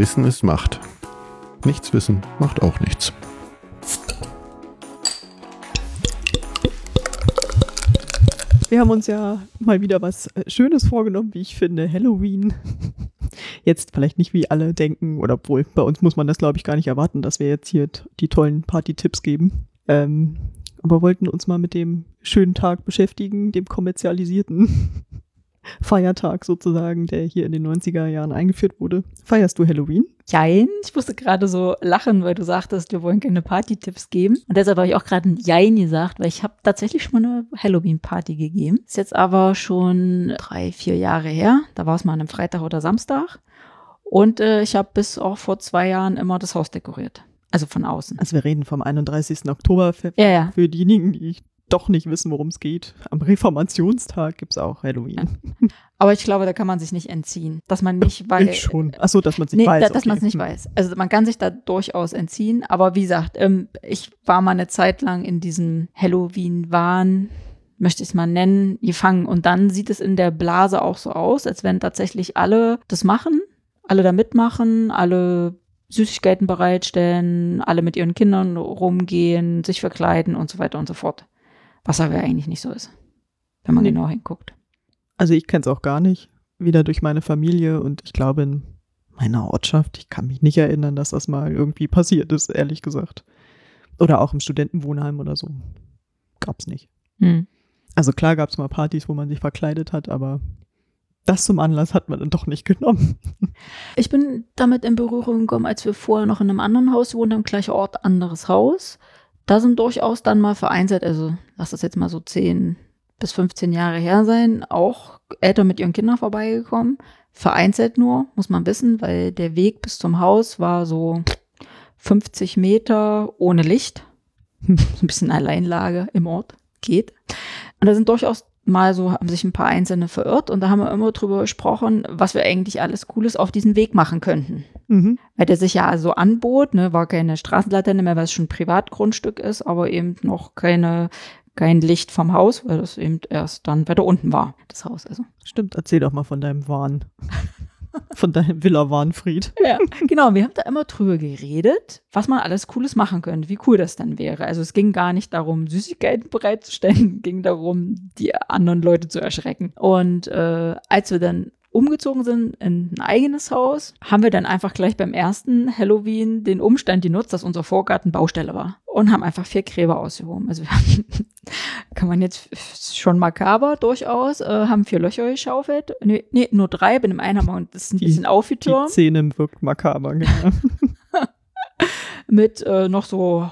Wissen ist Macht. Nichts wissen macht auch nichts. Wir haben uns ja mal wieder was äh, Schönes vorgenommen, wie ich finde, Halloween. Jetzt vielleicht nicht wie alle denken, oder obwohl bei uns muss man das, glaube ich, gar nicht erwarten, dass wir jetzt hier die tollen Party-Tipps geben. Ähm, aber wollten uns mal mit dem schönen Tag beschäftigen, dem kommerzialisierten Feiertag sozusagen, der hier in den 90er Jahren eingeführt wurde. Feierst du Halloween? Jein. Ich musste gerade so lachen, weil du sagtest, wir wollen keine Party-Tipps geben. Und deshalb habe ich auch gerade ein Jein gesagt, weil ich habe tatsächlich schon mal eine Halloween-Party gegeben. Ist jetzt aber schon drei, vier Jahre her. Da war es mal an einem Freitag oder Samstag. Und äh, ich habe bis auch vor zwei Jahren immer das Haus dekoriert. Also von außen. Also wir reden vom 31. Oktober für, Ja, ja. für diejenigen, die doch nicht wissen, worum es geht. Am Reformationstag gibt es auch Halloween. Aber ich glaube, da kann man sich nicht entziehen. Dass man nicht weiß. ich schon. Achso, dass man es nicht Nee, weiß. da, dass okay. man es nicht Hm. weiß. Also man kann sich da durchaus entziehen. Aber wie gesagt, ähm, ich war mal eine Zeit lang in diesem Halloween-Wahn, möchte ich es mal nennen, gefangen. Und dann sieht es in der Blase auch so aus, als wenn tatsächlich alle das machen, alle da mitmachen, alle Süßigkeiten bereitstellen, alle mit ihren Kindern rumgehen, sich verkleiden und so weiter und so fort. Was aber eigentlich nicht so ist, wenn man Nee. genau hinguckt. Also ich kenne es auch gar nicht. Wieder durch meine Familie und ich glaube in meiner Ortschaft. Ich kann mich nicht erinnern, dass das mal irgendwie passiert ist, ehrlich gesagt. Oder auch im Studentenwohnheim oder so. Gab's nicht. Hm. Also klar gab's mal Partys, wo man sich verkleidet hat, aber das zum Anlass hat man dann doch nicht genommen. Ich bin damit in Berührung gekommen, als wir vorher noch in einem anderen Haus wohnten, am gleichen Ort, anderes Haus. Da sind durchaus dann mal vereinzelt, also lass das jetzt mal so 10 bis 15 Jahre her sein, auch Eltern mit ihren Kindern vorbeigekommen. Vereinzelt nur, muss man wissen, weil der Weg bis zum Haus war so 50 Meter ohne Licht. So ein bisschen Alleinlage im Ort. Geht. Und da sind durchaus mal so, haben sich ein paar Einzelne verirrt und da haben wir immer drüber gesprochen, was wir eigentlich alles Cooles auf diesem Weg machen könnten. Mhm. Weil der sich ja so anbot, ne, war keine Straßenlaterne mehr, weil es schon ein Privatgrundstück ist, aber eben noch keine, kein Licht vom Haus, weil das eben erst dann weiter unten war, das Haus also. Stimmt, erzähl doch mal von deinem Wahn. Von deinem Villa Warnfried. Ja, genau. Wir haben da immer drüber geredet, was man alles Cooles machen könnte, wie cool das dann wäre. Also es ging gar nicht darum, Süßigkeiten bereitzustellen, es ging darum, die anderen Leute zu erschrecken. Und äh, als wir dann umgezogen sind in ein eigenes Haus, haben wir dann einfach gleich beim ersten Halloween den Umstand genutzt, dass unser Vorgarten Baustelle war. Und haben einfach vier Gräber ausgehoben. Also haben, kann man jetzt schon makaber durchaus, äh, haben vier Löcher geschaufelt. Nee, nee, nur drei, bei dem einen haben wir das ein Die- bisschen Die aufgetürmt Szene wirkt makaber. Genau. mit äh, noch so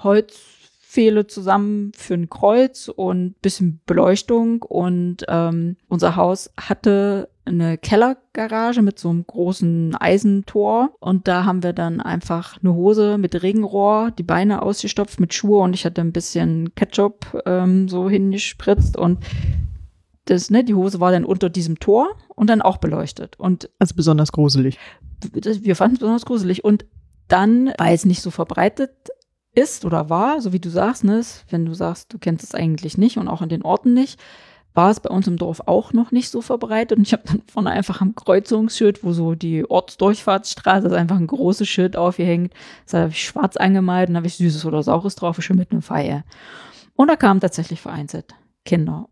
Holzpfähle zusammen für ein Kreuz und bisschen Beleuchtung. Und ähm, unser Haus hatte eine Kellergarage mit so einem großen Eisentor. Und da haben wir dann einfach eine Hose mit Regenrohr, die Beine ausgestopft mit Schuhe und ich hatte ein bisschen Ketchup ähm, so hingespritzt und das, ne, die Hose war dann unter diesem Tor und dann auch beleuchtet. Und Also besonders gruselig. wir fanden es besonders gruselig. Und dann, weil es nicht so verbreitet ist oder war, so wie du sagst, ne, wenn du sagst, du kennst es eigentlich nicht und auch in den Orten nicht, war es bei uns im Dorf auch noch nicht so verbreitet. Und ich habe dann vorne einfach am Kreuzungsschild, wo so die Ortsdurchfahrtsstraße ist, einfach ein großes Schild aufgehängt. Das habe ich schwarz angemalt und habe ich Süßes oder Saures drauf, schon mit einem Feier. Und da kamen tatsächlich vereinzelt Kinder.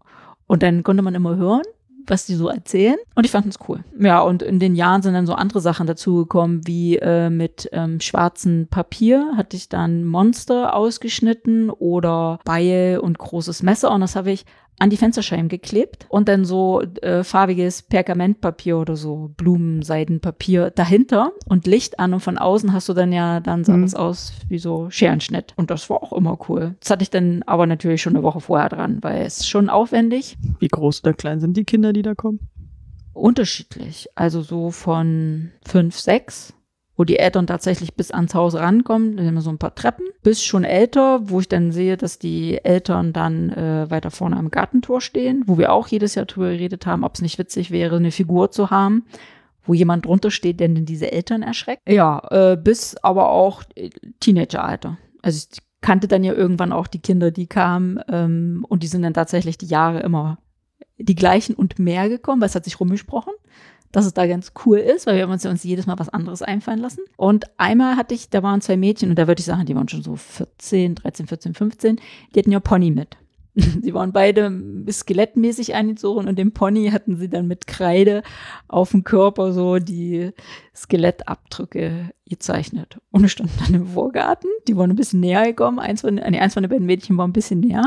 Und dann konnte man immer hören, was die so erzählen. Und ich fand es cool. Ja, und in den Jahren sind dann so andere Sachen dazugekommen, wie äh, mit ähm, schwarzem Papier hatte ich dann Monster ausgeschnitten oder Beil und großes Messer. Und das habe ich an die Fensterscheiben geklebt und dann so äh, farbiges Pergamentpapier oder so Blumenseidenpapier dahinter und Licht an und von außen hast du dann ja, dann sah Mhm. das aus wie so Scherenschnitt und das war auch immer cool. Das hatte ich dann aber natürlich schon eine Woche vorher dran, weil es ist schon aufwendig, Wie groß oder klein sind die Kinder, die da kommen? unterschiedlich, also so von fünf, sechs wo die Eltern tatsächlich bis ans Haus rankommen, da sind immer so ein paar Treppen, bis schon älter, wo ich dann sehe, dass die Eltern dann äh, weiter vorne am Gartentor stehen, wo wir auch jedes Jahr drüber geredet haben, ob es nicht witzig wäre, eine Figur zu haben, wo jemand drunter steht, der denn diese Eltern erschreckt. Ja, äh, bis aber auch äh, Teenageralter. Also ich kannte dann ja irgendwann auch die Kinder, die kamen ähm, und die sind dann tatsächlich die Jahre immer die gleichen und mehr gekommen, weil es hat sich rumgesprochen dass es da ganz cool ist, weil wir uns ja uns jedes Mal was anderes einfallen lassen. Und einmal hatte ich, da waren zwei Mädchen und da würde ich sagen, die waren schon so 14, 13, 14, 15, die hatten ja Pony mit. Sie waren beide skelettmäßig eingezogen und dem Pony hatten sie dann mit Kreide auf dem Körper so die Skelettabdrücke gezeichnet. Und ich stand dann im Vorgarten, die waren ein bisschen näher gekommen, eins von, nee, eins von den beiden Mädchen war ein bisschen näher.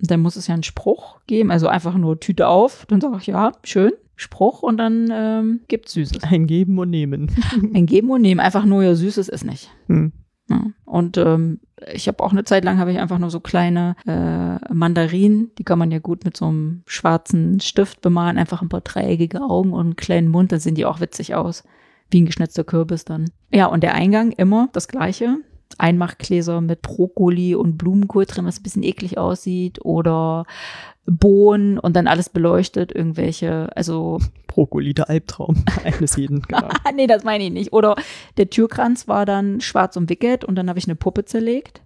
Und dann muss es ja einen Spruch geben, also einfach nur Tüte auf. Dann sage ich, ja, schön, Spruch und dann ähm, gibt Süßes. Ein Geben und Nehmen. Ein Geben und Nehmen, einfach nur ja Süßes ist nicht. Hm. Ja. Und ähm, ich habe auch eine Zeit lang habe ich einfach nur so kleine äh, Mandarinen, die kann man ja gut mit so einem schwarzen Stift bemalen, einfach ein paar dreieckige Augen und einen kleinen Mund, dann sehen die auch witzig aus, wie ein geschnitzter Kürbis dann. Ja, und der Eingang immer das gleiche. Einmachgläser mit Brokkoli und Blumenkohl drin, was ein bisschen eklig aussieht, oder Bohnen und dann alles beleuchtet, irgendwelche, also Brokkoli, der Albtraum eines jeden. Genau. nee, das meine ich nicht. Oder der Türkranz war dann schwarz umwickelt und dann habe ich eine Puppe zerlegt.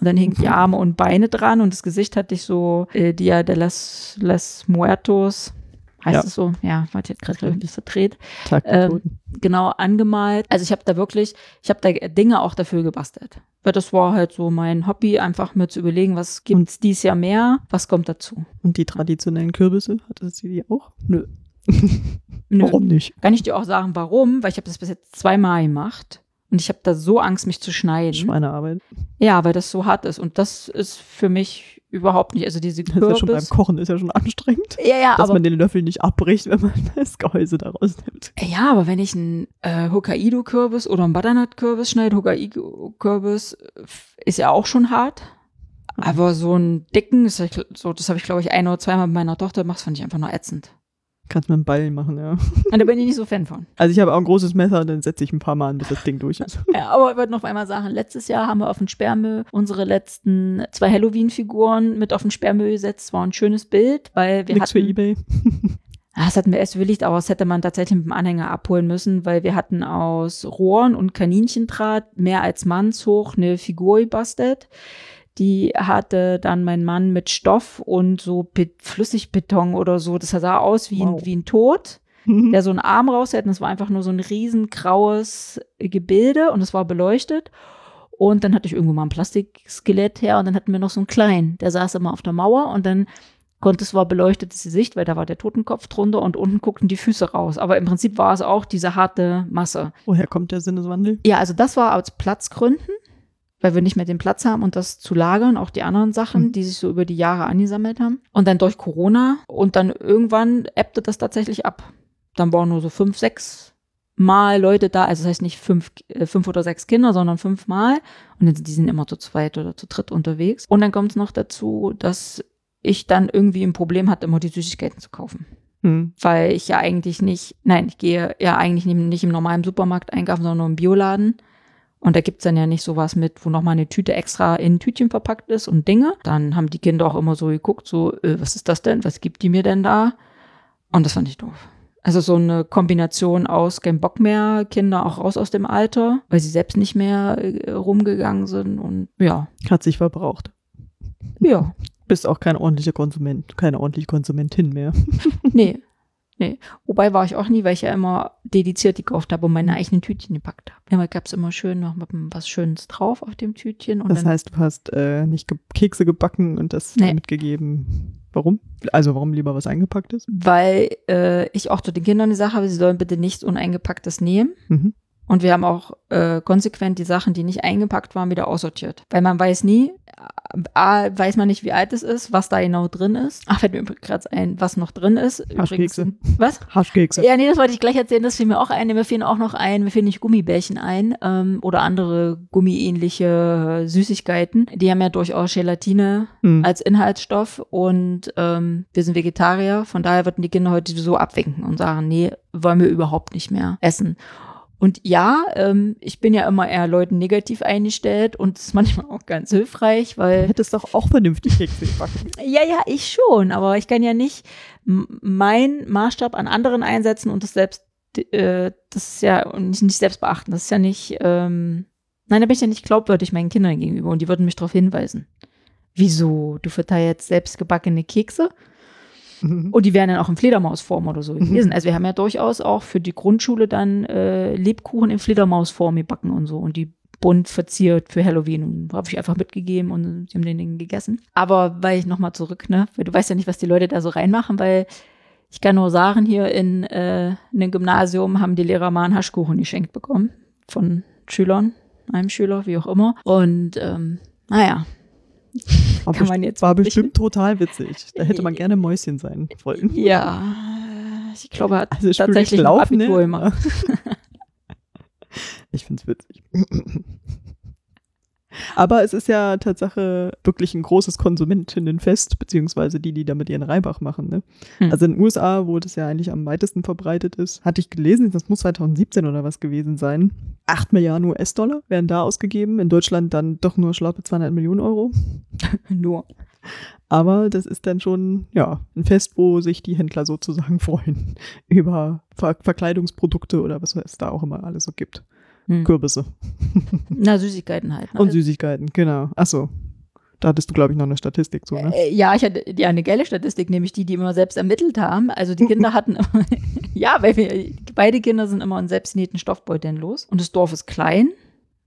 Und dann hingen die Arme und Beine dran und das Gesicht hatte ich so äh, Dia de las, las Muertos, heißt Ja. es so? Ja, warte, jetzt gerade ein bisschen verdreht. Ähm. Genau, angemalt. Also ich habe da wirklich, ich habe da Dinge auch dafür gebastelt. Weil das war halt so mein Hobby, einfach mir zu überlegen, was gibt's dies Jahr mehr, was kommt dazu. Und die traditionellen Kürbisse, hatte sie die auch? Nö. Warum nicht? Kann ich dir auch sagen, warum? Weil ich habe das bis jetzt zweimal gemacht. Und ich habe da so Angst, mich zu schneiden. Schweinearbeit. Ja, weil das so hart ist. Und das ist für mich überhaupt nicht. Also diese Das ist ja schon beim Kürbis. Kochen ist ja schon anstrengend. Ja, ja, dass aber, man den Löffel nicht abbricht, wenn man das Gehäuse daraus nimmt. ja, aber wenn ich einen äh, Hokkaido-Kürbis oder einen Butternut-Kürbis schneide, Hokkaido-Kürbis äh, ist ja auch schon hart. Aber so einen dicken, so, das habe ich glaube ich ein oder zweimal mit meiner Tochter gemacht, das fand ich einfach nur ätzend. Kannst mit einem Ball machen, ja. Und da bin ich nicht so Fan von. Also ich habe auch ein großes Messer, dann setze ich ein paar Mal an, bis das Ding durch ist. Ja, aber ich wollte noch einmal sagen, letztes Jahr haben wir auf den Sperrmüll unsere letzten zwei Halloween-Figuren mit auf den Sperrmüll gesetzt. War ein schönes Bild, weil wir Nix für hatten, Ebay. Ah, das hatten wir erst überlegt, aber das hätte man tatsächlich mit dem Anhänger abholen müssen, weil wir hatten aus Rohren und Kaninchendraht mehr als mannshoch eine Figur gebastelt. Die hatte dann mein Mann mit Stoff und so Be- Flüssigbeton oder so. Das sah aus wie, Wow. ein, wie ein Tod der so einen Arm raushält. Und das war einfach nur so ein riesen graues Gebilde und es war beleuchtet. Und dann hatte ich irgendwo mal ein Plastikskelett her und dann hatten wir noch so einen kleinen, der saß immer auf der Mauer und dann konnte es war beleuchtetes Gesicht, weil da war der Totenkopf drunter und unten guckten die Füße raus. Aber im Prinzip war es auch diese harte Masse. Woher kommt der Sinneswandel? Ja, also das war aus Platzgründen, weil wir nicht mehr den Platz haben und das zu lagern, auch die anderen Sachen, Mhm. die sich so über die Jahre angesammelt haben. Und dann durch Corona und dann irgendwann ebbte das tatsächlich ab. Dann waren nur so fünf, sechs Mal Leute da, also das heißt nicht fünf, äh, fünf oder sechs Kinder, sondern fünf Mal. Und die sind immer zu zweit oder zu dritt unterwegs. Und dann kommt es noch dazu, dass ich dann irgendwie ein Problem hatte, immer die Süßigkeiten zu kaufen Hm. weil ich ja eigentlich nicht, nein, ich gehe ja eigentlich nicht, nicht im normalen Supermarkt einkaufen, sondern nur im Bioladen. Und da gibt's dann ja nicht sowas mit, wo nochmal eine Tüte extra in ein Tütchen verpackt ist und Dinge. Dann haben die Kinder auch immer so geguckt, so, äh, was ist das denn? Was gibt die mir denn da? Und das fand ich doof. Also so eine Kombination aus kein Bock mehr, Kinder auch raus aus dem Alter, weil sie selbst nicht mehr äh, rumgegangen sind und ja, Hat sich verbraucht. ja, Bist auch kein ordentlicher Konsument, keine ordentliche Konsumentin mehr. nee. Nee. Wobei war ich auch nie, weil ich ja immer dediziert gekauft habe und meine Mhm. eigenen Tütchen gepackt habe. Immer gab es immer schön noch mit was Schönes drauf auf dem Tütchen. Und Das dann, heißt, du hast äh, nicht ge Kekse gebacken und das Nee. mitgegeben. Warum? Also warum lieber was eingepacktes? weil äh, ich auch zu den Kindern die Sache habe, sie sollen bitte nichts Uneingepacktes nehmen. Mhm. Und wir haben auch äh, konsequent die Sachen, die nicht eingepackt waren, wieder aussortiert. Weil man weiß nie, A, weiß man nicht, wie alt es ist, was da genau drin ist. Ach, fällt mir gerade ein, was noch drin ist. Übrigens, Haschkekse. was? Haschkekse. Ja, nee, das wollte ich gleich erzählen. Das fiel mir auch ein. Mir fielen auch noch ein, mir fielen nicht Gummibärchen ein ähm, oder andere gummiähnliche Süßigkeiten. Die haben ja durchaus Gelatine Hm. als Inhaltsstoff und ähm, wir sind Vegetarier. Von daher würden die Kinder heute so abwinken und sagen, nee, wollen wir überhaupt nicht mehr essen. Und ja, ähm, ich bin ja immer eher Leuten negativ eingestellt und das ist manchmal auch ganz hilfreich, Du weil hättest doch auch vernünftig Kekse gebacken. ja, ja, ich schon, aber ich kann ja nicht meinen Maßstab an anderen einsetzen und das selbst, äh, das ist ja und nicht, nicht selbst beachten. Das ist ja nicht, ähm, nein, da bin ich ja nicht glaubwürdig meinen Kindern gegenüber und die würden mich darauf hinweisen. Wieso? Du verteilst selbst gebackene Kekse? Mhm. Und die wären dann auch in Fledermausform oder so gewesen. Also wir haben ja durchaus auch für die Grundschule dann äh, Lebkuchen in Fledermausform gebacken und so. Und die bunt verziert für Halloween. Und habe ich einfach mitgegeben und sie haben den Ding gegessen. Aber weil ich nochmal zurück, ne? Weil du weißt ja nicht, was die Leute da so reinmachen, weil ich kann nur sagen, hier in, äh, in dem Gymnasium haben die Lehrer mal einen Haschkuchen geschenkt bekommen von Schülern, einem Schüler, wie auch immer. Und ähm, naja, War, Kann man jetzt war bestimmt total witzig. Da hätte man gerne Mäuschen sein wollen. ja, ich glaube, er hat Also tatsächlich laufen, Abitur ne? gemacht. Ich find's witzig. Aber es ist ja Tatsache wirklich ein großes Konsumentinnenfest, beziehungsweise die, die damit ihren Reibach machen. Ne? Hm. Also in den USA, wo das ja eigentlich am weitesten verbreitet ist, hatte ich gelesen, das muss 2017 oder was gewesen sein. 8 Milliarden US-Dollar werden da ausgegeben, in Deutschland dann doch nur schlappe 200 Millionen Euro. Nur. Aber das ist dann schon, ja, ein Fest, wo sich die Händler sozusagen freuen über Ver Verkleidungsprodukte oder was es da auch immer alles so gibt. Hm. Kürbisse Na, Süßigkeiten halt. Ne? und Süßigkeiten, genau. Achso, da hattest du, glaube ich, noch eine Statistik zu, ne? Äh, ja, ich hatte ja eine geile Statistik, nämlich die, die immer selbst ermittelt haben. Also die Kinder hatten immer, ja, weil wir, beide Kinder sind immer in selbstnähten Stoffbeuteln los. Und das Dorf ist klein.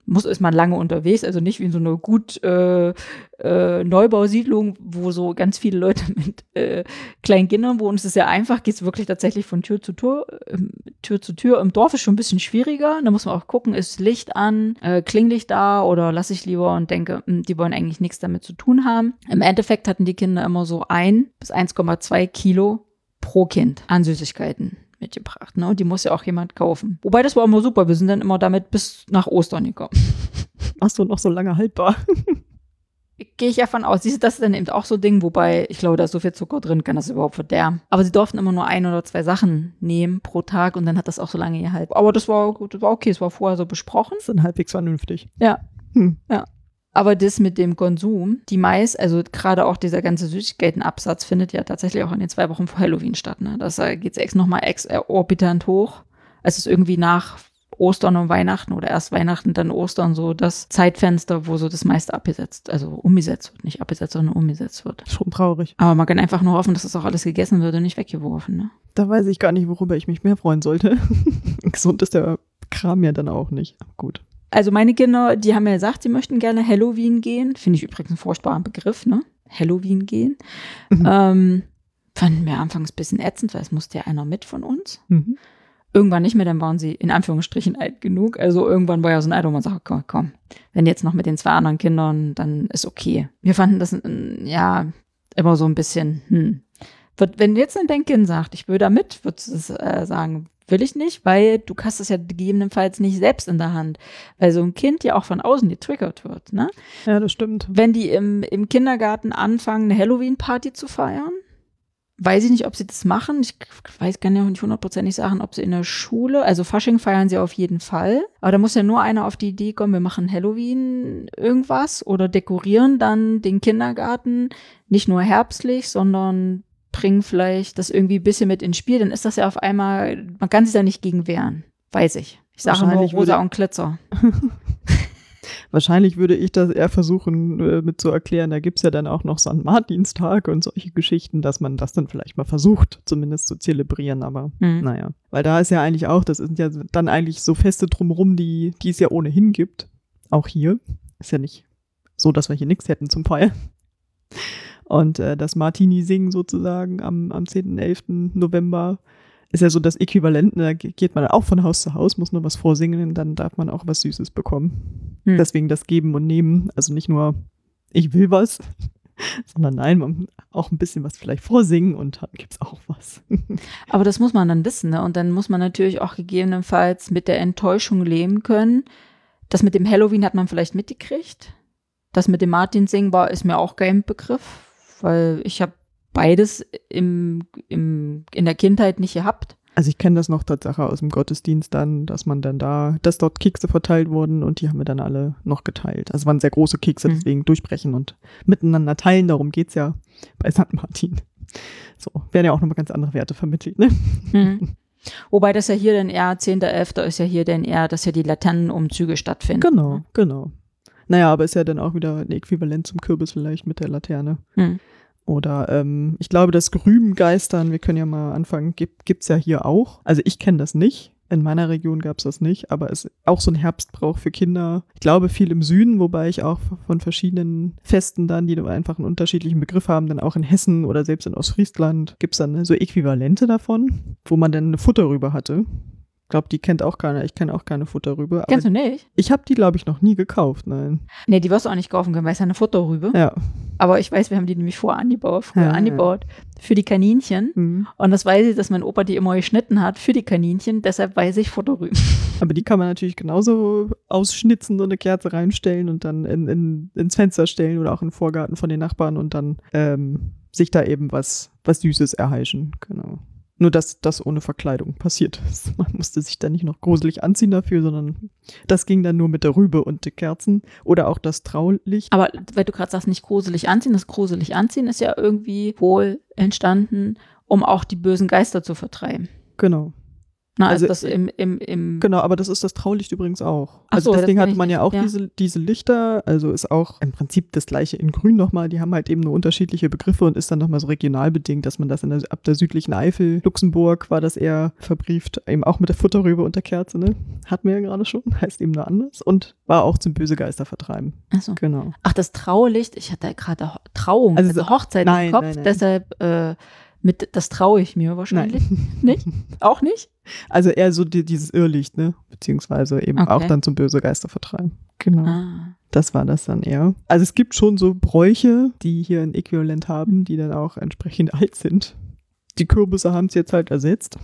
Muss ist man lange unterwegs, also nicht wie in so einer gut äh, äh, Neubausiedlung, wo so ganz viele Leute mit äh, kleinen Kindern wohnen. Es ist ja einfach, geht es wirklich tatsächlich von Tür zu Tür, ähm, Tür zu Tür. Im Dorf ist schon ein bisschen schwieriger. Da muss man auch gucken, ist Licht an, äh, Klinglicht da oder lasse ich lieber und denke, mh, die wollen eigentlich nichts damit zu tun haben. Im Endeffekt hatten die Kinder immer so ein bis 1,2 Kilo pro Kind an Süßigkeiten mitgebracht. Ne? Und die muss ja auch jemand kaufen. Wobei das war immer super. Wir sind dann immer damit bis nach Ostern gekommen. Achso, noch so lange haltbar. Gehe ich ja von aus. Siehst du, das ist dann eben auch so ein Ding, wobei ich glaube, da ist so viel Zucker drin, kann das überhaupt verderben. Aber sie durften immer nur ein oder zwei Sachen nehmen pro Tag und dann hat das auch so lange gehalten. Aber das war, gut, das war okay, es war vorher so besprochen. Das ist dann halbwegs vernünftig. Ja. Hm. Aber das mit dem Konsum, die meist, also gerade auch dieser ganze Süßigkeitenabsatz findet ja tatsächlich auch in den zwei Wochen vor Halloween statt. Ne? Das geht ex nochmal exorbitant hoch. Es ist irgendwie nach Ostern und Weihnachten oder erst Weihnachten, dann Ostern so das Zeitfenster, wo so das meiste abgesetzt, also umgesetzt wird. Nicht abgesetzt, sondern umgesetzt wird. Schon traurig. Aber man kann einfach nur hoffen, dass das auch alles gegessen wird und nicht weggeworfen. Ne? Da weiß ich gar nicht, worüber ich mich mehr freuen sollte. Gesund ist der Kram ja dann auch nicht. Gut. Also meine Kinder, die haben ja gesagt, sie möchten gerne Halloween gehen. Finde ich übrigens einen furchtbaren Begriff, ne? Halloween gehen. Mhm. Ähm, fanden wir anfangs ein bisschen ätzend, weil es musste ja einer mit von uns. Mhm. Irgendwann nicht mehr, dann waren sie in Anführungsstrichen alt genug. Also irgendwann war ja so ein Alter, wo man sagt, komm, komm, wenn jetzt noch mit den zwei anderen Kindern, dann ist okay. Wir fanden das, äh, ja, immer so ein bisschen, hm. Wird, wenn jetzt ein Kind sagt, ich will da mit, würdest du äh, sagen, will ich nicht, weil du hast es ja gegebenenfalls nicht selbst in der Hand. Weil so ein Kind ja auch von außen getriggert wird, ne? Ja, das stimmt. Wenn die im, im Kindergarten anfangen, eine Halloween-Party zu feiern, weiß ich nicht, ob sie das machen. Ich weiß, kann ja auch nicht hundertprozentig sagen, ob sie in der Schule, also Fasching feiern sie auf jeden Fall. Aber da muss ja nur einer auf die Idee kommen, wir machen Halloween irgendwas oder dekorieren dann den Kindergarten nicht nur herbstlich, sondern bringen vielleicht das irgendwie ein bisschen mit ins Spiel. Dann ist das ja auf einmal, man kann sich da nicht gegen wehren. Weiß ich. Ich sage nur Wahrscheinlich rosa und Glitzer. Wahrscheinlich würde ich das eher versuchen äh, mit zu erklären. Da gibt's ja dann auch noch St. Martinstag und solche Geschichten, dass man das dann vielleicht mal versucht, zumindest zu zelebrieren. Aber Mhm. naja, weil da ist ja eigentlich auch, das sind ja dann eigentlich so Feste drumrum, die, die es ja ohnehin gibt. Auch hier. Ist ja nicht so, dass wir hier nichts hätten zum Feiern. Und äh, das Martini singen sozusagen am, am 10., 11. November ist ja so das Äquivalent. ne, Da ge- geht man auch von Haus zu Haus, muss nur was vorsingen und dann darf man auch was Süßes bekommen. Hm. Deswegen das Geben und Nehmen. Also nicht nur, ich will was, sondern nein, man auch ein bisschen was vielleicht vorsingen und dann gibt's auch was. Aber das muss man dann wissen, ne? Und dann muss man natürlich auch gegebenenfalls mit der Enttäuschung leben können. Das mit dem Halloween hat man vielleicht mitgekriegt. Das mit dem Martin-Singen war, ist mir auch kein Begriff, weil ich habe beides im, im, in der Kindheit nicht gehabt. Also ich kenne das noch Tatsache aus dem Gottesdienst dann, dass man dann da, dass dort Kekse verteilt wurden und die haben wir dann alle noch geteilt. Also es waren sehr große Kekse, Mhm. deswegen durchbrechen und miteinander teilen, darum geht's ja bei St. Martin. So, werden ja auch nochmal ganz andere Werte vermittelt, ne? Mhm. Wobei das ja hier dann eher 10.11. ist ja hier dann eher, dass ja die Laternenumzüge stattfinden. Genau, genau. Naja, aber ist ja dann auch wieder ein Äquivalent zum Kürbis vielleicht mit der Laterne. Mhm. Oder ähm, ich glaube, das Grübengeistern, wir können ja mal anfangen, gibt es ja hier auch. Also ich kenne das nicht. In meiner Region gab es das nicht, aber es ist auch so ein Herbstbrauch für Kinder. Ich glaube viel im Süden, wobei ich auch von verschiedenen Festen dann, die einfach einen unterschiedlichen Begriff haben, dann auch in Hessen oder selbst in Ostfriesland gibt es dann so Äquivalente davon, wo man dann eine Futter rüber hatte glaube, die kennt auch keiner. Ich kenne auch keine Futterrübe. Kennst du nicht? Ich habe die, glaube ich, noch nie gekauft, nein. Nee, die wirst du auch nicht kaufen können, weil es ja eine Futterrübe. Ja. Aber ich weiß, wir haben die nämlich vorher angebaut, früher ja, angebaut ja. für die Kaninchen. Mhm. Und das weiß ich, dass mein Opa die immer geschnitten hat für die Kaninchen. Deshalb weiß ich Futterrüben. Aber die kann man natürlich genauso ausschnitzen, so eine Kerze reinstellen und dann in, in, ins Fenster stellen oder auch in den Vorgarten von den Nachbarn und dann ähm, sich da eben was, was Süßes erheischen. Genau. Nur, dass das ohne Verkleidung passiert ist. Man musste sich da nicht noch gruselig anziehen dafür, sondern das ging dann nur mit der Rübe und den Kerzen oder auch das Traulicht. Aber weil du gerade sagst, nicht gruselig anziehen, das gruselig anziehen ist ja irgendwie wohl entstanden, um auch die bösen Geister zu vertreiben. Genau. Na, also, also das im, im, im Genau, aber das ist das Traulicht übrigens auch. Ach also so, deswegen hat man ja auch ja. Diese, diese Lichter, also ist auch im Prinzip das gleiche in Grün nochmal, die haben halt eben nur unterschiedliche Begriffe und ist dann nochmal so regional bedingt, dass man das der, ab der südlichen Eifel, Luxemburg war das eher verbrieft, eben auch mit der Futterrübe und der Kerze, ne? Hatten wir ja gerade schon, heißt eben nur anders und war auch zum böse Geister vertreiben. Ach so. Genau. Ach, das Traulicht, ich hatte gerade Trauung, also, also Hochzeit nein, im Kopf, nein, nein. deshalb äh, mit, das traue ich mir wahrscheinlich. Nein. Nicht? Auch nicht? Also eher so die, dieses Irrlicht, ne? Beziehungsweise eben okay. auch dann zum böse Geister vertreiben. Genau. Ah. Das war das dann eher. Also es gibt schon so Bräuche, die hier ein Äquivalent haben, die dann auch entsprechend alt sind. Die Kürbisse haben es jetzt halt ersetzt.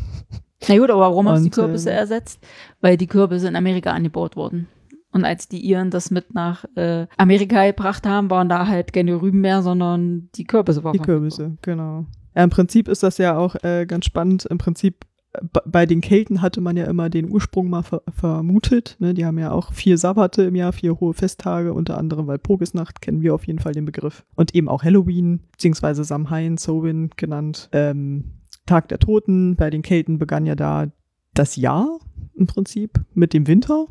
Na gut, aber warum haben sie die Kürbisse äh, ersetzt? Weil die Kürbisse in Amerika angebaut wurden. Und als die Iren das mit nach äh, Amerika gebracht haben, waren da halt keine Rüben mehr, sondern die Kürbisse waren. Die Kürbisse, genau. Ja, Im Prinzip ist das ja auch äh, ganz spannend. Im Prinzip äh, bei den Kelten hatte man ja immer den Ursprung mal ver vermutet. Ne? Die haben ja auch vier Sabbate im Jahr, vier hohe Festtage, unter anderem Walpurgisnacht kennen wir auf jeden Fall den Begriff. Und eben auch Halloween, beziehungsweise Samhain, Sowin genannt. Ähm, Tag der Toten. Bei den Kelten begann ja da das Jahr im Prinzip mit dem Winter.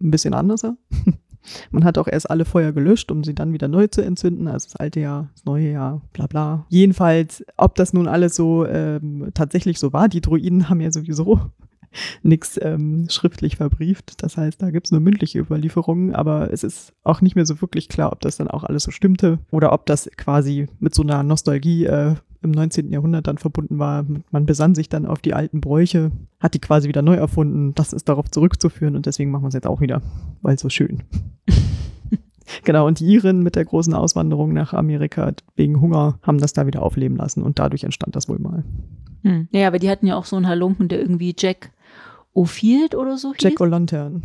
Ein bisschen anders. Man hat auch erst alle Feuer gelöscht, um sie dann wieder neu zu entzünden. Also das alte Jahr, das neue Jahr, bla bla. Jedenfalls, ob das nun alles so ähm, tatsächlich so war, die Druiden haben ja sowieso nichts ähm, schriftlich verbrieft. Das heißt, da gibt es nur mündliche Überlieferungen, aber es ist auch nicht mehr so wirklich klar, ob das dann auch alles so stimmte oder ob das quasi mit so einer Nostalgie äh, im 19. Jahrhundert dann verbunden war. Man besann sich dann auf die alten Bräuche, hat die quasi wieder neu erfunden. Das ist darauf zurückzuführen und deswegen machen wir es jetzt auch wieder, weil so schön. genau, und die Iren mit der großen Auswanderung nach Amerika wegen Hunger haben das da wieder aufleben lassen und dadurch entstand das wohl mal. Hm. Ja, aber die hatten ja auch so einen Halunken, der irgendwie Jack Oldfield oder so hieß. Jack O'Lantern.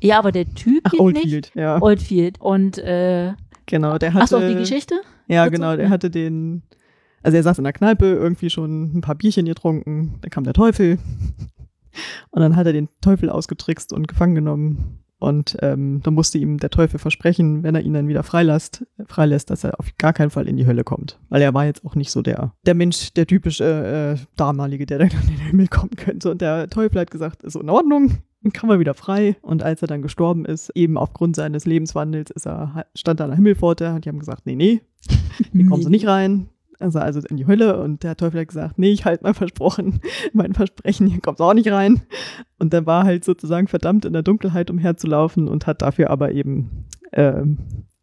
Ja, aber der Typ Ach, Oldfield, ja. Oldfield. Und, äh, Genau, der hatte. Achso, auch die Geschichte? Ja, genau, der hatte den, also er saß in der Kneipe, irgendwie schon ein paar Bierchen getrunken, dann kam der Teufel und dann hat er den Teufel ausgetrickst und gefangen genommen. Und ähm, dann musste ihm der Teufel versprechen, wenn er ihn dann wieder freilässt, freilässt, dass er auf gar keinen Fall in die Hölle kommt. Weil er war jetzt auch nicht so der, der Mensch, der typische äh, damalige, der dann in den Himmel kommen könnte. Und der Teufel hat gesagt, ist in Ordnung, kann man wieder frei. Und als er dann gestorben ist, eben aufgrund seines Lebenswandels, ist er, stand er an der Himmelpforte und die haben gesagt, nee, nee, hier kommen sie nicht rein also, also in die Hölle und der Teufel hat gesagt, nee, ich halte mein Versprochen, mein Versprechen, hier kommt auch nicht rein. Und dann war halt sozusagen verdammt in der Dunkelheit umherzulaufen und hat dafür aber eben, äh,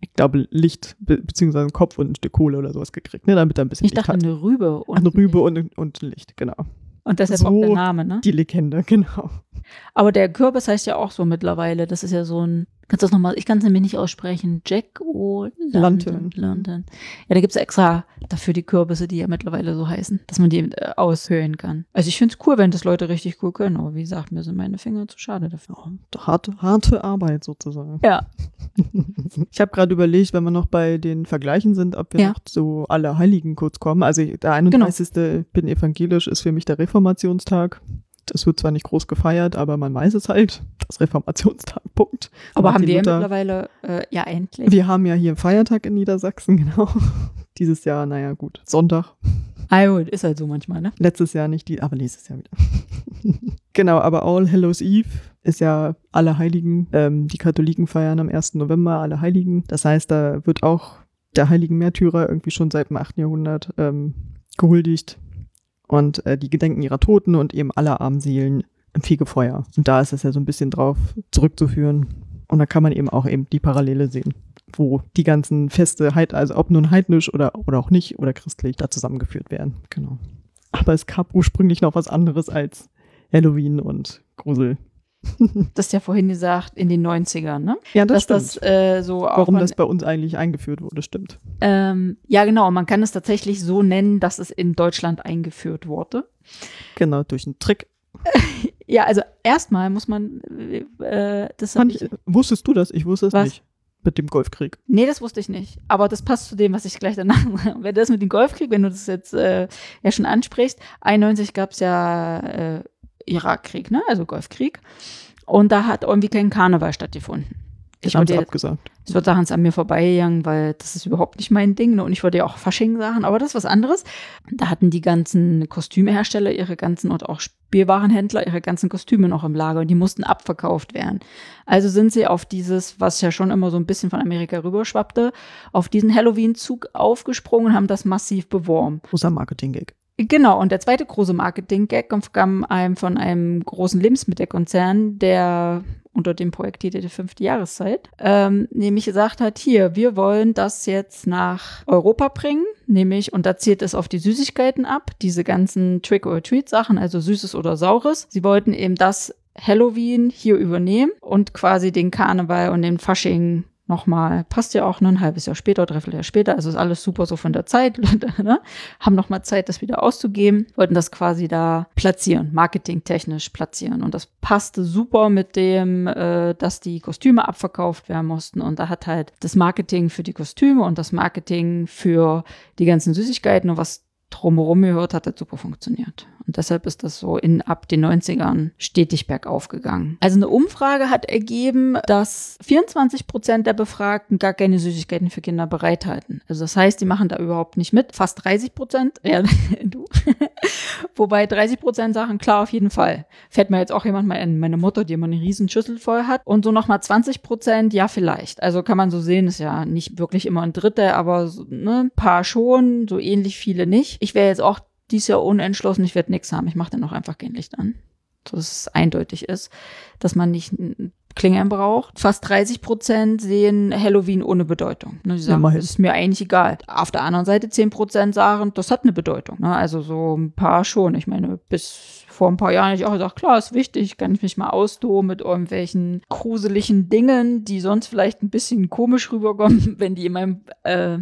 ich glaube, Licht be beziehungsweise Kopf und ein Stück Kohle oder sowas gekriegt, ne, damit er ein bisschen Ich Licht dachte, hat. eine Rübe. Und eine Rübe und, und Licht, genau. Und deshalb so auch der Name, ne? Die Legende, genau. Aber der Kürbis heißt ja auch so mittlerweile. Das ist ja so ein Kannst du das nochmal, ich kann es nämlich nicht aussprechen. Jack O. Lantern. Lantern. Ja, da gibt es extra dafür die Kürbisse, die ja mittlerweile so heißen, dass man die äh, aushöhlen kann. Also ich finde es cool, wenn das Leute richtig cool können, aber wie gesagt, mir sind meine Finger zu schade dafür. Oh, harte, harte Arbeit sozusagen. Ja. ich habe gerade überlegt, wenn wir noch bei den Vergleichen sind, ob wir ja. noch zu alle Heiligen kurz kommen. Also der 31. Genau. bin evangelisch, ist für mich der Reformationstag. Es wird zwar nicht groß gefeiert, aber man weiß es halt. Das Reformationstag, Punkt. Aber haben wir Luther, mittlerweile, äh, ja endlich. Wir haben ja hier Feiertag in Niedersachsen, genau. Dieses Jahr, naja gut, Sonntag. Ah gut, ist halt so manchmal, ne? Letztes Jahr nicht, die, aber nächstes Jahr wieder. genau, aber All Hallows Eve ist ja alle Heiligen. Ähm, die Katholiken feiern am 1. November alle Heiligen. Das heißt, da wird auch der heiligen Märtyrer irgendwie schon seit dem 8. Jahrhundert ähm, gehuldigt. Und äh, die gedenken ihrer Toten und eben aller armen Seelen im Fegefeuer. Und da ist es ja so ein bisschen drauf zurückzuführen. Und da kann man eben auch eben die Parallele sehen, wo die ganzen Feste, heid- also ob nun heidnisch oder, oder auch nicht oder christlich, da zusammengeführt werden. Genau. Aber es gab ursprünglich noch was anderes als Halloween und Grusel. Das ist ja vorhin gesagt, in den 90ern, ne? Ja, Dass das äh, so auch Warum man- das bei uns eigentlich eingeführt wurde, stimmt. ähm, ja, genau, man kann es tatsächlich so nennen, dass es in Deutschland eingeführt wurde. Genau, durch einen Trick. Ja, also erstmal muss man, äh, das Fand ich, wusstest du das? Ich wusste es Was? nicht. Mit dem Golfkrieg. nee, das wusste ich nicht. Aber das passt zu dem, was ich gleich danach sage. Wenn das mit dem Golfkrieg, wenn du das jetzt äh, ja schon ansprichst, 91 gab es ja äh, Irakkrieg, ne? Also Golfkrieg. Und da hat irgendwie kein Karneval stattgefunden. Ich habe es abgesagt. Es wird Sachen an mir vorbeigegangen, weil das ist überhaupt nicht mein Ding. Ne? Und ich wollte ja auch Fasching sagen, aber das ist was anderes. Da hatten die ganzen Kostümehersteller ihre ganzen und auch Spielwarenhändler ihre ganzen Kostüme noch im Lager und die mussten abverkauft werden. Also sind sie auf dieses, was ja schon immer so ein bisschen von Amerika rüberschwappte, auf diesen Halloween-Zug aufgesprungen und haben das massiv beworben. Großer Marketing-Gag. Genau, und der zweite große Marketing-Gag kam einem von einem großen Lebensmittelkonzern, der unter dem Projekttitel die fünfte Jahreszeit, ähm, nämlich gesagt hat, hier, wir wollen das jetzt nach Europa bringen, nämlich, und da zielt es auf die Süßigkeiten ab, diese ganzen Trick-or-Treat-Sachen, also Süßes oder Saures. Sie wollten eben das Halloween hier übernehmen und quasi den Karneval und den Fasching nochmal, passt ja auch ne, ein halbes Jahr später, dreiviertel Jahr später, also ist alles super so von der Zeit, ne? haben nochmal Zeit, das wieder auszugeben, wollten das quasi da platzieren, marketingtechnisch platzieren. Und das passte super mit dem, äh, dass die Kostüme abverkauft werden mussten. Und da hat halt das Marketing für die Kostüme und das Marketing für die ganzen Süßigkeiten und was drumherum gehört, hat das super funktioniert. Und deshalb ist das so in ab den 90ern stetig bergauf gegangen. Also eine Umfrage hat ergeben, dass 24 Prozent der Befragten gar keine Süßigkeiten für Kinder bereithalten. Also das heißt, die machen da überhaupt nicht mit. Fast 30 Prozent, ja, du. Wobei 30 Prozent sagen, klar, auf jeden Fall. Fällt mir jetzt auch jemand mal in meine Mutter, die immer eine riesen Schüssel voll hat. Und so nochmal 20 Prozent, ja, vielleicht. Also kann man so sehen, ist ja nicht wirklich immer ein Drittel, aber so, ne, ein paar schon, so ähnlich viele nicht. Ich wäre jetzt auch dieses Jahr unentschlossen, ich werde nichts haben. Ich mache dann auch einfach kein Licht an. So dass es eindeutig ist, dass man nicht Klingeln braucht. Fast 30 Prozent sehen Halloween ohne Bedeutung. Ne, die sagen, immerhin. das ist mir eigentlich egal. Auf der anderen Seite 10 Prozent sagen, das hat eine Bedeutung. Ne? Also so ein paar schon. Ich meine, bis vor ein paar Jahren hätte ich auch gesagt, klar, ist wichtig, kann ich mich mal austoben mit irgendwelchen gruseligen Dingen, die sonst vielleicht ein bisschen komisch rüberkommen, wenn die in meinem äh,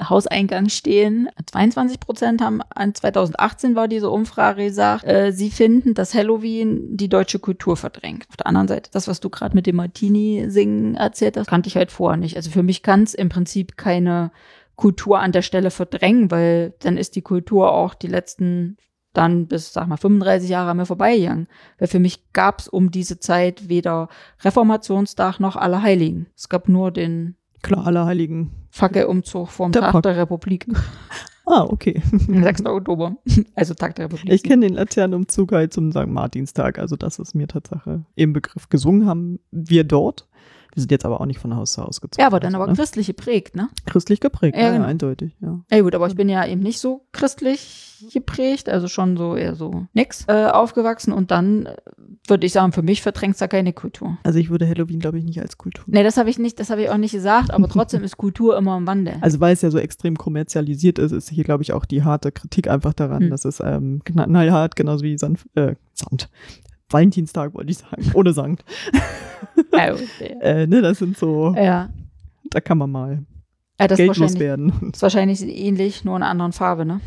Hauseingang stehen. 22 Prozent haben an 2018 war diese Umfrage gesagt, äh, sie finden, dass Halloween die deutsche Kultur verdrängt. Auf der anderen Seite, das, was du gerade mit dem Martini-Singen erzählt hast, kannte ich halt vorher nicht. Also für mich kann es im Prinzip keine Kultur an der Stelle verdrängen, weil dann ist die Kultur auch die letzten dann bis, sag mal, 35 Jahre an mir vorbeigegangen. Weil für mich gab es um diese Zeit weder Reformationstag noch Allerheiligen. Es gab nur den Klar, aller Heiligen. Fackelumzug vom Der Tag Fac- der Republik. Ah, okay. Am 6. Oktober. Also Tag der Republik. Ich kenne den Laternenumzug halt zum St. Martinstag. Also das ist mir Tatsache im Begriff. Gesungen haben wir dort. Wir sind jetzt aber auch nicht von Haus zu Haus gezogen. ja, aber dann also, aber ne? christlich geprägt, ne? Christlich geprägt, Ja, ja, genau. eindeutig, ja. Ja gut, aber ich bin ja eben nicht so christlich geprägt, also schon so eher so nix äh, aufgewachsen und dann äh, würde ich sagen, für mich verdrängt da keine Kultur. Also ich würde Halloween, glaube ich, nicht als Kultur. Nee, das habe ich nicht, das habe ich auch nicht gesagt, aber trotzdem ist Kultur immer im Wandel. Also weil es ja so extrem kommerzialisiert ist, ist hier, glaube ich, auch die harte Kritik einfach daran, Hm. dass es ähm, knallhart, genauso wie Sand, äh, Sand. Valentinstag wollte ich sagen, ohne Sankt. Also, Äh, ne, das sind so, ja. da kann man mal ja, das werden. ist wahrscheinlich ähnlich, nur in einer anderen Farbe, ne?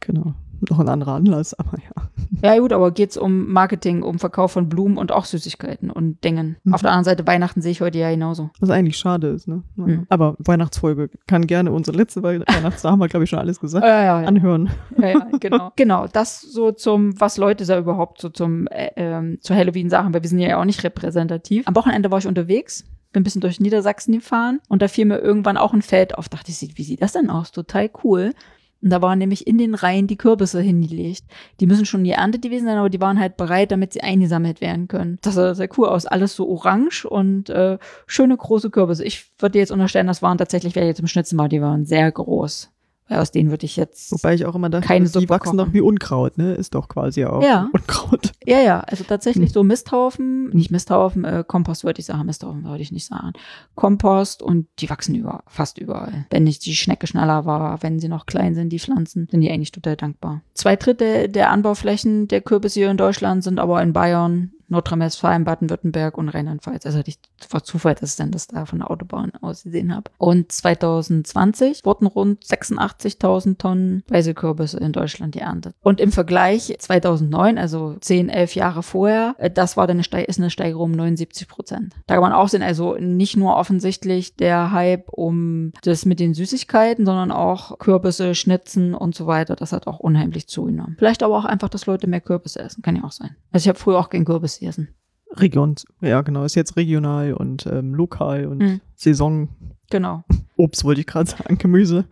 Genau. Noch ein anderer Anlass, aber ja. Ja, gut, aber geht's um Marketing, um Verkauf von Blumen und auch Süßigkeiten und Dingen. Mhm. Auf der anderen Seite, Weihnachten sehe ich heute ja genauso. Was eigentlich schade ist, ne? Ja. Mhm. Aber Weihnachtsfolge kann gerne unsere letzte Wei- Weihnachtstag, haben wir, glaube ich, schon alles gesagt, Ja, ja, ja. anhören. ja, ja genau. genau, das so zum, was Leute da überhaupt so zum, äh, ähm, zu Halloween sagen, weil wir sind ja auch nicht repräsentativ. Am Wochenende war ich unterwegs, bin ein bisschen durch Niedersachsen gefahren und da fiel mir irgendwann auch ein Feld auf. Dachte ich, wie sieht das denn aus? Total cool. Und da waren nämlich in den Reihen die Kürbisse hingelegt. Die müssen schon geerntet gewesen sein, aber die waren halt bereit, damit sie eingesammelt werden können. Das sah sehr cool aus. Alles so orange und äh, schöne große Kürbisse. Ich würde jetzt unterstellen, das waren tatsächlich, jetzt im Schnitzen war, die waren sehr groß. Weil aus denen würde ich jetzt. Wobei ich auch immer dachte, Keine die Suppe wachsen kochen. doch wie Unkraut, ne? Ist doch quasi auch Ja. Unkraut. Ja, ja, also tatsächlich so Misthaufen, nicht Misthaufen, äh, Kompost würde ich sagen, Misthaufen würde ich nicht sagen. Kompost und die wachsen über, fast überall. Wenn nicht die Schnecke schneller war, wenn sie noch klein sind, die Pflanzen, sind die eigentlich total dankbar. Zwei Drittel der Anbauflächen der Kürbisse hier in Deutschland sind aber in Bayern, Nordrhein-Westfalen, Baden-Württemberg und Rheinland-Pfalz. Also hatte ich war Zufall, dass ich dann das da von der Autobahn aus gesehen habe. Und 2020 wurden rund 86.000 Tonnen Weißekürbisse in Deutschland geerntet. Und im Vergleich 2009, also 10, 11 Jahre vorher, äh, das war dann eine, ist eine Steigerung um 79 Prozent. Da kann man auch sehen, also nicht nur offensichtlich der Hype um das mit den Süßigkeiten, sondern auch Kürbisse, Schnitzen und so weiter. Das hat auch unheimlich zugenommen. Vielleicht aber auch einfach, dass Leute mehr Kürbisse essen. Kann ja auch sein. Also ich habe früher auch gern Kürbis gegessen. Region, ja genau, ist jetzt regional und ähm, lokal und Mhm. Saison. Genau. Obst wollte ich gerade sagen, Gemüse.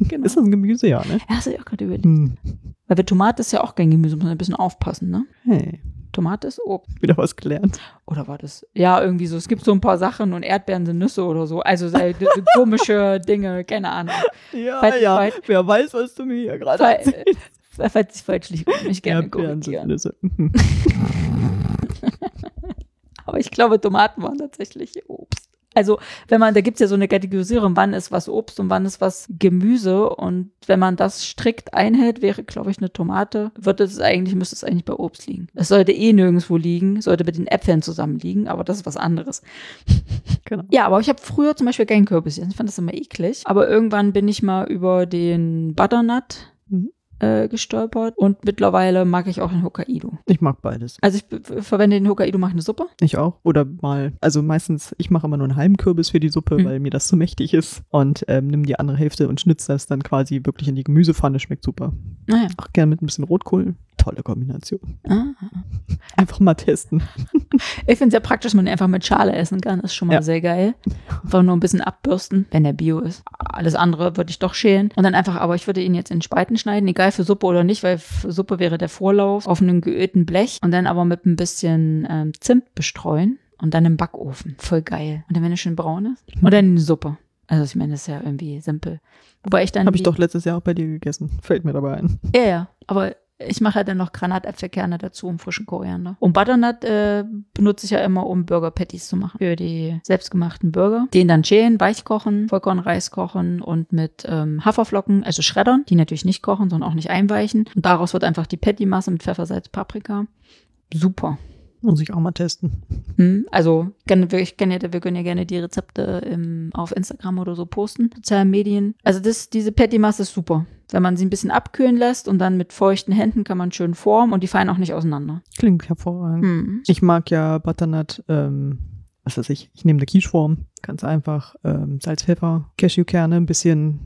genau. Ist das ein Gemüse, ja, ne? Ja, hast du ja auch gerade überlegt. Hm. Weil bei Tomate ist ja auch kein Gemüse, muss man ein bisschen aufpassen, ne? Hey, Tomate ist Obst. wieder was gelernt. Oder war das? Ja, irgendwie so. Es gibt so ein paar Sachen und Erdbeeren sind Nüsse oder so. Also so, komische Dinge, keine Ahnung. Ja, Falls- ja, falls- wer weiß, was du mir hier gerade erzählst. äh, Falls ich falsch liege, mich gerne Erdbeeren sind korrigieren. Nüsse. Aber ich glaube, Tomaten waren tatsächlich Obst. Also, wenn man, da gibt's ja so eine Kategorisierung, wann ist was Obst und wann ist was Gemüse. Und wenn man das strikt einhält, wäre, glaube ich, eine Tomate, wird es eigentlich, müsste es eigentlich bei Obst liegen. Es sollte eh nirgendwo liegen, sollte mit den Äpfeln zusammen liegen, aber das ist was anderes. Genau. Ja, aber ich habe früher zum Beispiel keinen Kürbis. Ich fand das immer eklig. Aber irgendwann bin ich mal über den Butternut. Äh, gestolpert und mittlerweile mag ich auch den Hokkaido. Ich mag beides. Also ich verwende den Hokkaido, mache eine Suppe. Ich auch. Oder mal, also meistens, ich mache immer nur einen halben Kürbis für die Suppe, Mhm. weil mir das zu mächtig ist. Und ähm, nimm die andere Hälfte und schnitze das dann quasi wirklich in die Gemüsepfanne. Schmeckt super. Naja. Auch gerne mit ein bisschen Rotkohl. Tolle Kombination. Ah. Einfach mal testen. Ich finde es sehr praktisch, dass man ihn einfach mit Schale essen kann. Ist schon mal Ja. sehr geil. Einfach nur ein bisschen abbürsten, wenn der Bio ist. Alles andere würde ich doch schälen. Und dann einfach, aber ich würde ihn jetzt in Spalten schneiden, egal für Suppe oder nicht, weil Suppe wäre der Vorlauf auf einem geölten Blech und dann aber mit ein bisschen ähm, Zimt bestreuen und dann im Backofen. Voll geil. Und dann, wenn er schön braun ist. Und dann in die Suppe. Also ich meine, das ist ja irgendwie simpel. Wobei ich dann. Habe ich doch letztes Jahr auch bei dir gegessen. Fällt mir dabei ein. Ja, ja. Aber ich mache ja dann noch Granatäpfelkerne dazu und frischen Koriander. Und Butternut äh, benutze ich ja immer, um Burger Patties zu machen. Für die selbstgemachten Burger. Den dann schälen, weich kochen, Vollkornreis kochen und mit ähm, Haferflocken, also schreddern. Die natürlich nicht kochen, sondern auch nicht einweichen. Und daraus wird einfach die Patty-Masse mit Pfeffer, Salz, Paprika. Super. Muss ich auch mal testen. Hm, Also, ich kenne ja, wir können ja gerne die Rezepte im, auf Instagram oder so posten, sozialen Medien. Also, das, diese Patty-Masse ist super. Wenn man sie ein bisschen abkühlen lässt und dann mit feuchten Händen kann man schön formen und die fallen auch nicht auseinander. Klingt hervorragend. Hm. Ich mag ja Butternut, ähm, was weiß ich, ich nehme eine Quicheform, ganz einfach, ähm, Salz, Pfeffer, Cashewkerne, ein bisschen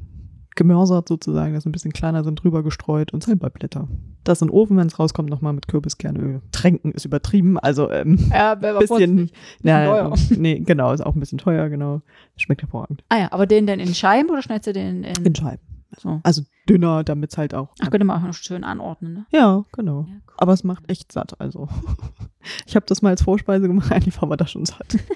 gemörsert sozusagen, dass ein bisschen kleiner sind, drüber gestreut und Salbeiblätter. Das in den Ofen, wenn es rauskommt, nochmal mit Kürbiskernöl. Tränken ist übertrieben, also ähm, Ja, bisschen, ja, teuer. nee, genau, ist auch ein bisschen teuer, genau. Schmeckt hervorragend. Ah ja, aber den dann in Scheiben oder schneidest du den in, In Scheiben. So? Also dünner, damit es halt auch. Ach, könnte man auch noch schön anordnen, ne? Ja, genau. Ja, cool. Aber es macht echt satt, also. Ich habe das mal als Vorspeise gemacht, eigentlich war man da schon satt.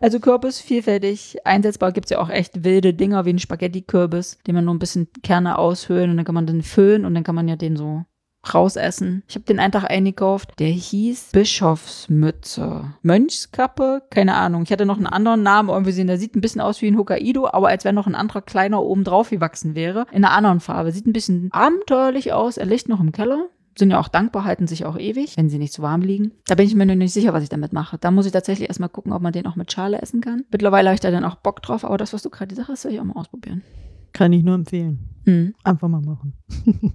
Also Kürbis vielfältig einsetzbar. Gibt es ja auch echt wilde Dinger wie ein Spaghetti-Kürbis, den man nur ein bisschen Kerne aushöhlen und dann kann man den füllen und dann kann man ja den so rausessen. Ich habe den Tag eingekauft, der hieß Bischofsmütze. Mönchskappe? Keine Ahnung. Ich hatte noch einen anderen Namen irgendwie gesehen. Der sieht ein bisschen aus wie ein Hokkaido, aber als wenn noch ein anderer kleiner oben drauf gewachsen wäre. In einer anderen Farbe. Sieht ein bisschen abenteuerlich aus. Er liegt noch im Keller. Sind ja auch dankbar, halten sich auch ewig, wenn sie nicht zu warm liegen. Da bin ich mir noch nicht sicher, was ich damit mache. Da muss ich tatsächlich erstmal gucken, ob man den auch mit Schale essen kann. Mittlerweile habe ich da dann auch Bock drauf, aber das, was du gerade gesagt hast, soll ich auch mal ausprobieren. Kann ich nur empfehlen. Hm. Einfach mal machen.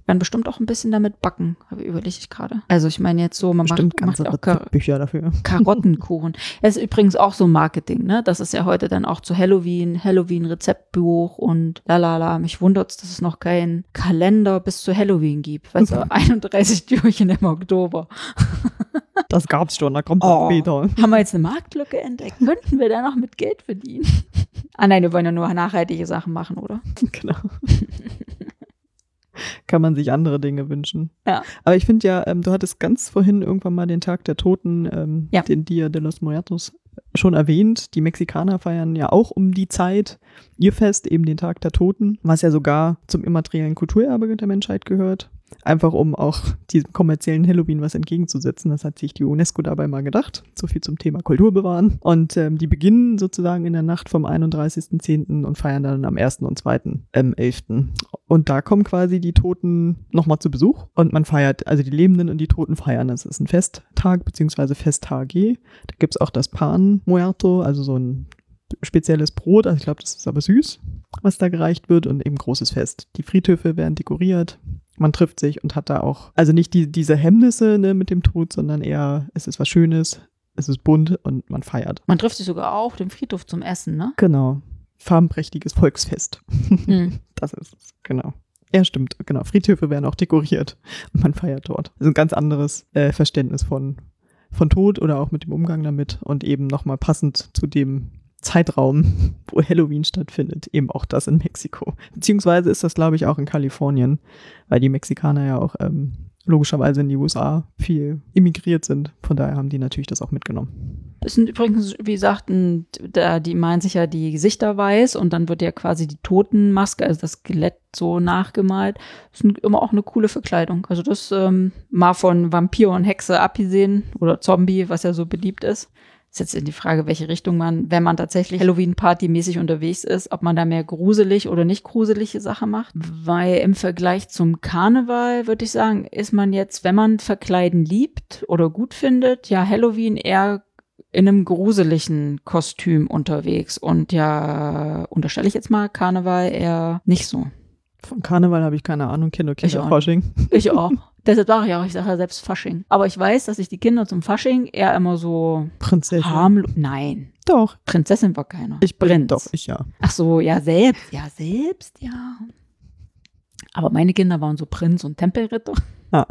Kann bestimmt auch ein bisschen damit backen, überlege ich gerade. Also ich meine jetzt so, man Bestimmt macht, macht ganze auch Kar Rezeptbücher dafür. Karottenkuchen. Das ist übrigens auch so Marketing, ne? Das ist ja heute dann auch zu Halloween, Halloween-Rezeptbuch und lalala. Mich wundert's, dass es noch keinen Kalender bis zu Halloween gibt. Weißt du, 31 Türchen im Oktober. Das gab's schon, da kommt Oh. später. Haben wir jetzt eine Marktlücke entdeckt? Könnten wir da noch mit Geld verdienen? Ah nein, wir wollen ja nur nachhaltige Sachen machen, oder? Genau. kann man sich andere Dinge wünschen. Ja. Aber ich finde ja, ähm, du hattest ganz vorhin irgendwann mal den Tag der Toten, ähm, Ja. den Dia de los Muertos, schon erwähnt. Die Mexikaner feiern ja auch um die Zeit ihr Fest, eben den Tag der Toten, was ja sogar zum immateriellen Kulturerbe der Menschheit gehört. Einfach um auch diesem kommerziellen Halloween was entgegenzusetzen. Das hat sich die UNESCO dabei mal gedacht. So viel zum Thema Kultur bewahren. Und ähm, die beginnen sozusagen in der Nacht vom 31.10. und feiern dann am 1. und 2. Ähm, 11. Und da kommen quasi die Toten nochmal zu Besuch und man feiert, also die Lebenden und die Toten feiern. Das ist ein Festtag beziehungsweise Festtage. Da gibt's auch das Pan Muerto, also so ein spezielles Brot. Also ich glaube, das ist aber süß, was da gereicht wird und eben großes Fest. Die Friedhöfe werden dekoriert. Man trifft sich und hat da auch, also nicht die, diese Hemmnisse ne, mit dem Tod, sondern eher, es ist was Schönes, es ist bunt und man feiert. Man trifft sich sogar auch auf dem Friedhof zum Essen, ne? Genau. Farbenprächtiges Volksfest. Hm. Das ist es, genau. Ja, stimmt, genau. Friedhöfe werden auch dekoriert und man feiert dort. Das ist ein ganz anderes äh, Verständnis von, von Tod oder auch mit dem Umgang damit und eben nochmal passend zu dem Zeitraum, wo Halloween stattfindet, eben auch das in Mexiko. Beziehungsweise ist das, glaube ich, auch in Kalifornien, weil die Mexikaner ja auch ähm, logischerweise in die USA viel immigriert sind. Von daher haben die natürlich das auch mitgenommen. Das sind übrigens, wie gesagt, da, die malen sich ja die Gesichter weiß und dann wird ja quasi die Totenmaske, also das Skelett so nachgemalt. Das ist immer auch eine coole Verkleidung. Also das ähm, mal von Vampir und Hexe abgesehen oder Zombie, was ja so beliebt ist. Ist jetzt in die Frage, welche Richtung man, wenn man tatsächlich Halloween-Party-mäßig unterwegs ist, ob man da mehr gruselig oder nicht gruselige Sachen macht. Weil im Vergleich zum Karneval, würde ich sagen, ist man jetzt, wenn man Verkleiden liebt oder gut findet, ja Halloween eher in einem gruseligen Kostüm unterwegs. Und ja, unterstelle ich jetzt mal, Karneval eher nicht so. Von Karneval habe ich keine Ahnung, kenne nur Ich. Ich auch. Deshalb sage ich auch, ich sage ja selbst Fasching. Aber ich weiß, dass sich die Kinder zum Fasching eher immer so Prinzessin. harmlos. Nein, Doch, Prinzessin war keiner. ich bin Prinz. doch, ich ja. Ach so, ja, selbst. Ja, selbst, ja. Aber meine Kinder waren so Prinz und Tempelritter, Ah,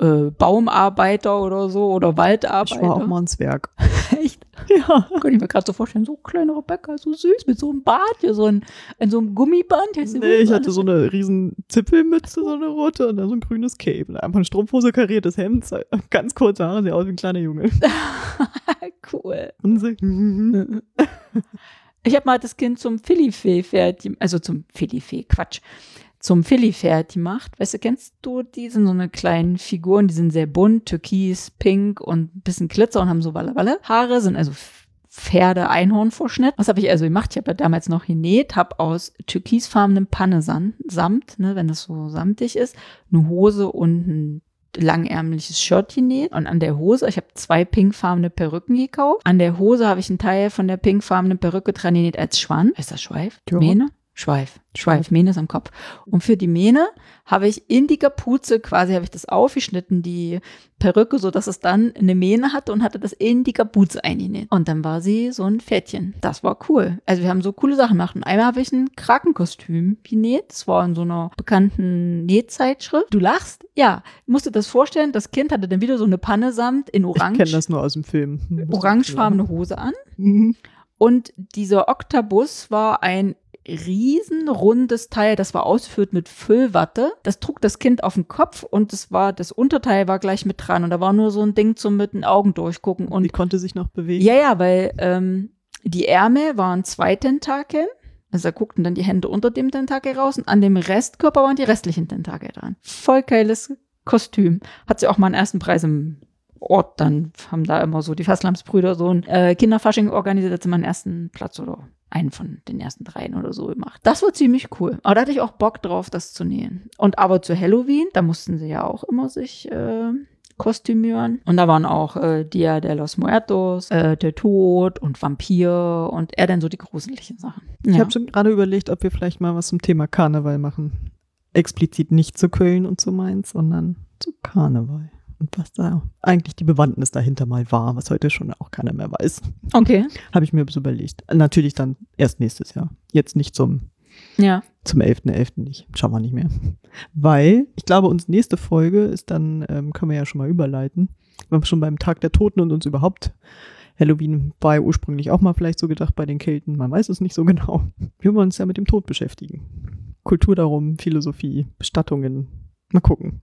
äh, Baumarbeiter oder so oder ich Waldarbeiter. war auch mal ein Zwerg. Echt? Ja. Kann ich mir gerade so vorstellen, so kleine Rebecca, so süß, mit so einem Bart, hier so ein, in so einem Gummiband. Nee, ich hatte so eine riesen Zipfelmütze, so eine rote und dann so ein grünes Cape. Und einfach eine Strumpfhose, kariertes Hemd, ganz kurze Haare, sieht aus wie ein kleiner Junge. cool. Und so, Ich habe mal das Kind zum Philly-Fee-Pferd, also zum Philly-Fee, Quatsch, zum Philly-Pferd gemacht. Weißt du, kennst du die? Sind so eine kleinen Figuren, die sind sehr bunt, türkis, pink und ein bisschen Glitzer und haben so Walle-Walle. Haare sind also Pferde-Einhorn-Verschnitt. Was habe ich also gemacht? Ich habe ja damals noch genäht, habe aus türkisfarbenem Pannesamt, Samt, ne, wenn das so samtig ist, eine Hose und ein langärmliches Shirt genäht und an der Hose, ich habe zwei pinkfarbene Perücken gekauft. An der Hose habe ich einen Teil von der pinkfarbenen Perücke dran genäht als Schwanz. Ist das Schweif? Mähne? Schweif. Schweif, Mähne ist am Kopf. Und für die Mähne habe ich in die Kapuze quasi, habe ich das aufgeschnitten, die Perücke, so dass es dann eine Mähne hatte und hatte das in die Kapuze eingenäht. Und dann war sie so ein Pferdchen. Das war cool. Also wir haben so coole Sachen gemacht. Und einmal habe ich ein Krakenkostüm genäht. Das war in so einer bekannten Nähzeitschrift. Du lachst? Ja. Ich musste das vorstellen. Das Kind hatte dann wieder so eine Panne samt in ich orange, kenne das nur aus dem Film. Orangefarbene Hose an. Mhm. Und dieser Oktabus war ein riesenrundes Teil, das war ausgeführt mit Füllwatte. Das trug das Kind auf den Kopf und das war, das Unterteil war gleich mit dran und da war nur so ein Ding zum mit den Augen durchgucken. Und die konnte sich noch bewegen. ja, ja, weil ähm, die Ärmel waren zwei Tentakeln. Also da guckten dann die Hände unter dem Tentakel raus und an dem Restkörper waren die restlichen Tentakel dran. Voll geiles Kostüm. Hat sie auch mal einen ersten Preis im Ort, dann haben da immer so die Fasslamsbrüder so ein äh, Kinderfasching organisiert, hat sie mal einen ersten Platz oder einen von den ersten dreien oder so gemacht. Das war ziemlich cool. Aber da hatte ich auch Bock drauf, das zu nähen. Und aber zu Halloween, da mussten sie ja auch immer sich äh, kostümieren. Und da waren auch äh, Dia de los Muertos, äh, der Tod und Vampir und eher dann so die gruseligen Sachen. Ich Ja. habe schon gerade überlegt, ob wir vielleicht mal was zum Thema Karneval machen. Explizit nicht zu Köln und zu Mainz, sondern zu Karneval. Und was da eigentlich die Bewandtnis dahinter mal war, was heute schon auch keiner mehr weiß. Okay. Habe ich mir so überlegt. Natürlich dann erst nächstes Jahr. Jetzt nicht zum, Ja. zum 11.11. nicht. Schauen wir nicht mehr. Weil, ich glaube, unsere nächste Folge ist dann, ähm, können wir ja schon mal überleiten. Wir waren schon beim Tag der Toten und uns überhaupt Halloween war ja ursprünglich auch mal vielleicht so gedacht bei den Kelten. Man weiß es nicht so genau. Wir wollen uns ja mit dem Tod beschäftigen. Kultur darum, Philosophie, Bestattungen. Mal gucken,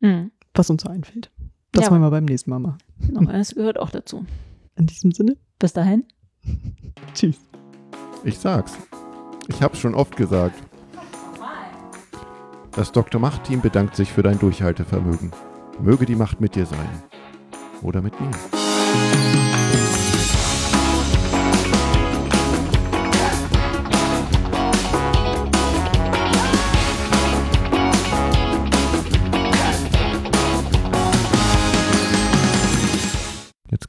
Mhm. Was uns so einfällt. Das Ja. wollen wir beim nächsten Mal machen. Genau, das gehört auch dazu. In diesem Sinne, Bis dahin. tschüss. Ich sag's. Ich hab's schon oft gesagt. Das Dr. Macht-Team bedankt sich für dein Durchhaltevermögen. Möge die Macht mit dir sein. Oder mit mir.